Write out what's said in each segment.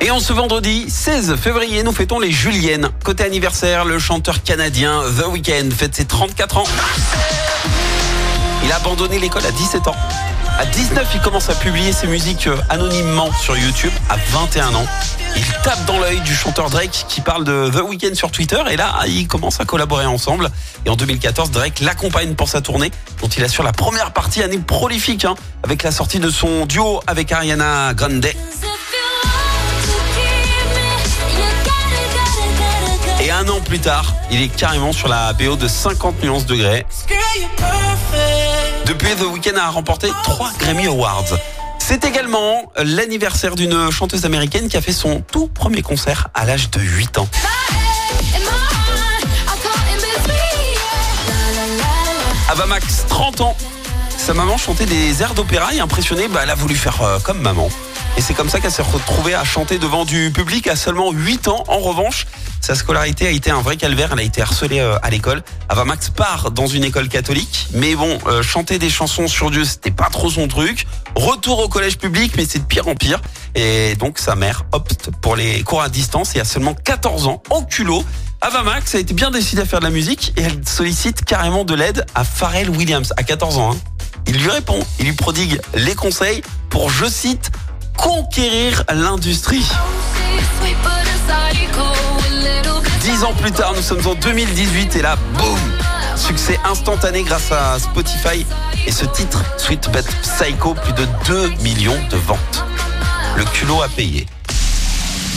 Et en ce vendredi 16 février, nous fêtons les Juliennes. Côté anniversaire, le chanteur canadien The Weeknd fête ses 34 ans. Il a abandonné l'école à 17 ans. À 19, il commence à publier ses musiques euh, anonymement sur YouTube. À 21 ans, il tape dans l'œil du chanteur Drake qui parle de The Weeknd sur Twitter. Et là, ils commencent à collaborer ensemble. Et en 2014, Drake l'accompagne pour sa tournée, dont il assure la première partie année prolifique, hein, avec la sortie de son duo avec Ariana Grande. Plus tard, il est carrément sur la BO de 50 nuances degrés. Depuis, The Weeknd a remporté 3 Grammy Awards. C'est également l'anniversaire d'une chanteuse américaine qui a fait son tout premier concert à l'âge de 8 ans. Ava Max, 30 ans. Sa maman chantait des airs d'opéra et impressionnée, bah, elle a voulu faire euh, comme maman. Et c'est comme ça qu'elle s'est retrouvée à chanter devant du public à seulement 8 ans. En revanche, sa scolarité a été un vrai calvaire. Elle a été harcelée euh, à l'école. Ava Max part dans une école catholique. Mais bon, euh, chanter des chansons sur Dieu, c'était pas trop son truc. Retour au collège public, mais c'est de pire en pire. Et donc sa mère opte pour les cours à distance et à seulement 14 ans, en culot. Ava Max a été bien décidée à faire de la musique et elle sollicite carrément de l'aide à Pharrell Williams à 14 ans. hein. Il lui répond, il lui prodigue les conseils pour, je cite, conquérir l'industrie. Dix ans plus tard, nous sommes en 2018 et là, boum Succès instantané grâce à Spotify et ce titre, Sweet But Psycho, plus de 2 millions de ventes. Le culot a payé.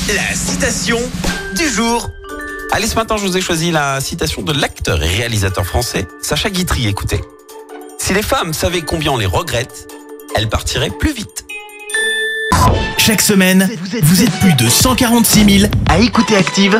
La citation du jour. Allez, ce matin, je vous ai choisi la citation de l'acteur et réalisateur français Sacha Guitry. Écoutez. Si les femmes savaient combien on les regrette, elles partiraient plus vite. Chaque semaine, vous êtes plus de 146 000 à écouter Active